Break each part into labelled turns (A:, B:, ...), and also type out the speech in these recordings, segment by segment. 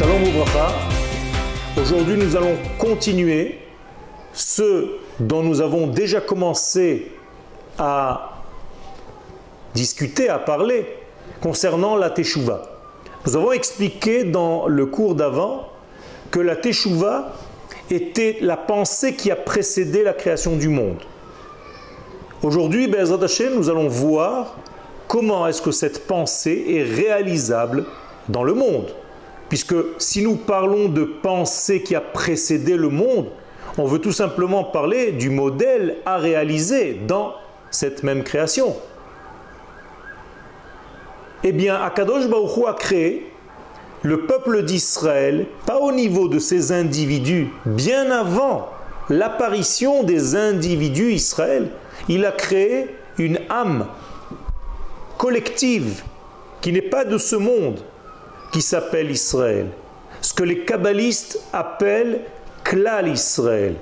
A: Shalom Ouvracha. Aujourd'hui, nous allons continuer ce dont nous avons déjà commencé à discuter, à parler concernant la Teshuvah. Nous avons expliqué dans le cours d'avant que la Teshuvah était la pensée qui a précédé la création du monde. Aujourd'hui, Hashem, nous allons voir comment est-ce que cette pensée est réalisable dans le monde. Puisque si nous parlons de pensée qui a précédé le monde, on veut tout simplement parler du modèle à réaliser dans cette même création. Eh bien, Akadosh Baruch a créé le peuple d'Israël, pas au niveau de ses individus, bien avant l'apparition des individus Israël, il a créé une âme collective qui n'est pas de ce monde, qui s'appelle Israël. Ce que les kabbalistes appellent Klal Israël,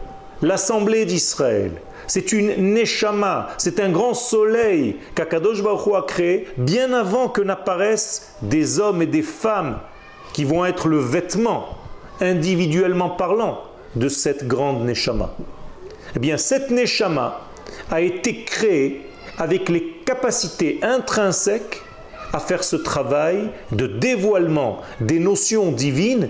A: l'assemblée d'Israël. C'est une neshama, c'est un grand soleil qu'Akadosh Baruch a créé bien avant que n'apparaissent des hommes et des femmes qui vont être le vêtement, individuellement parlant, de cette grande neshama. Eh bien, cette neshama a été créée avec les capacités intrinsèques à faire ce travail de dévoilement des notions divines,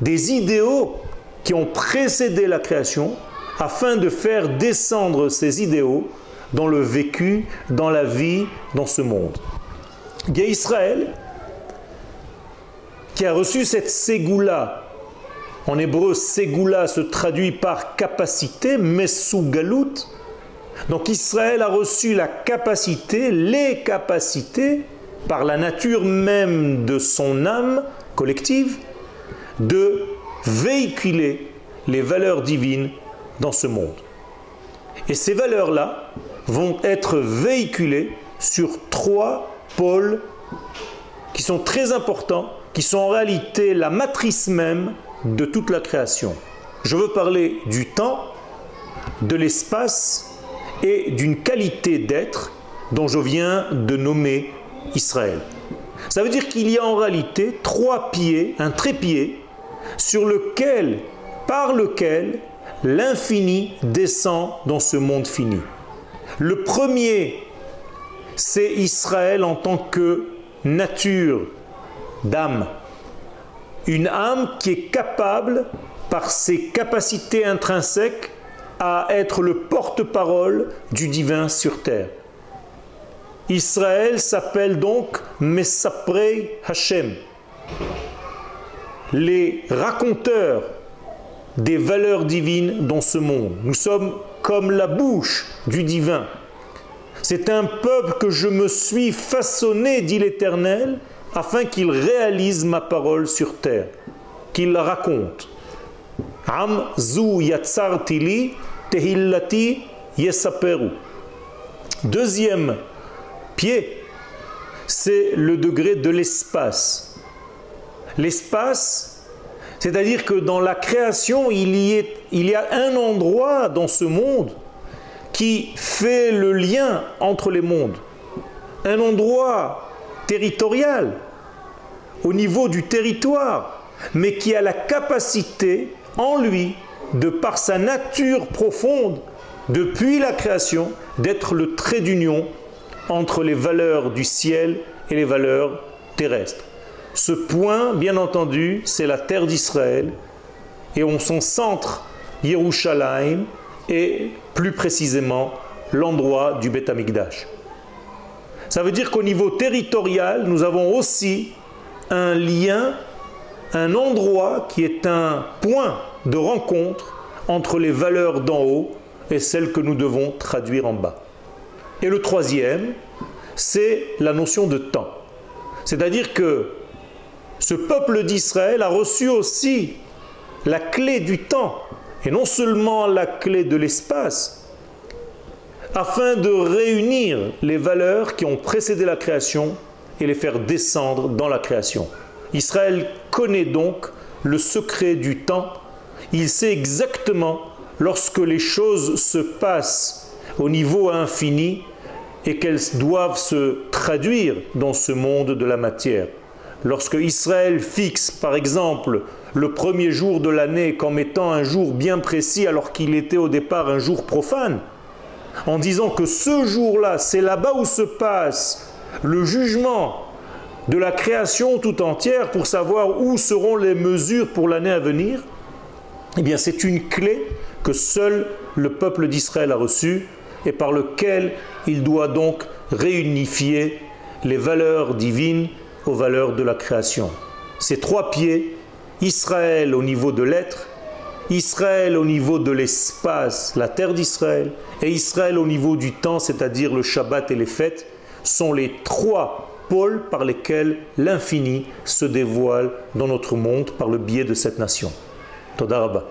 A: des idéaux qui ont précédé la création, afin de faire descendre ces idéaux dans le vécu, dans la vie, dans ce monde. Il y a Israël qui a reçu cette ségoula. En hébreu, ségoula se traduit par capacité, mesugalout. Donc Israël a reçu la capacité, les capacités, par la nature même de son âme collective, de véhiculer les valeurs divines dans ce monde. Et ces valeurs-là vont être véhiculées sur trois pôles qui sont très importants, qui sont en réalité la matrice même de toute la création. Je veux parler du temps, de l'espace et d'une qualité d'être dont je viens de nommer Israël. Ça veut dire qu'il y a en réalité trois pieds, un trépied, sur lequel, par lequel l'infini descend dans ce monde fini. Le premier, c'est Israël en tant que nature d'âme. Une âme qui est capable, par ses capacités intrinsèques, à être le porte-parole du divin sur terre. Israël s'appelle donc Mesaprei Hashem, les raconteurs des valeurs divines dans ce monde. Nous sommes comme la bouche du divin. C'est un peuple que je me suis façonné, dit l'Éternel, afin qu'il réalise ma parole sur terre, qu'il la raconte. Am zu yatsartili tehillati yesaperu. Deuxième pied, c'est le degré de l'espace. L'espace, c'est-à-dire que dans la création, il y a un endroit dans ce monde qui fait le lien entre les mondes. Un endroit territorial, au niveau du territoire, mais qui a la capacité en lui, de par sa nature profonde, depuis la création, d'être le trait d'union entre les valeurs du ciel et les valeurs terrestres. Ce point, bien entendu, c'est la terre d'Israël, et on son centre, Yerushalayim, et plus précisément l'endroit du Beth Amikdash. Ça veut dire qu'au niveau territorial, nous avons aussi un lien, un endroit qui est un point de rencontre entre les valeurs d'en haut et celles que nous devons traduire en bas. Et le troisième, c'est la notion de temps. C'est-à-dire que ce peuple d'Israël a reçu aussi la clé du temps, et non seulement la clé de l'espace, afin de réunir les valeurs qui ont précédé la création et les faire descendre dans la création. Israël connaît donc le secret du temps, il sait exactement lorsque les choses se passent au niveau infini et qu'elles doivent se traduire dans ce monde de la matière. Lorsque Israël fixe par exemple le premier jour de l'année comme étant un jour bien précis alors qu'il était au départ un jour profane, en disant que ce jour-là, c'est là-bas où se passe le jugement de la création tout entière pour savoir où seront les mesures pour l'année à venir, eh bien c'est une clé que seul le peuple d'Israël a reçue et par lequel il doit donc réunifier les valeurs divines aux valeurs de la création. Ces trois pieds, Israël au niveau de l'être, Israël au niveau de l'espace, la terre d'Israël, et Israël au niveau du temps, c'est-à-dire le Shabbat et les fêtes, sont les trois pôles par lesquels l'infini se dévoile dans notre monde par le biais de cette nation. Todarabah.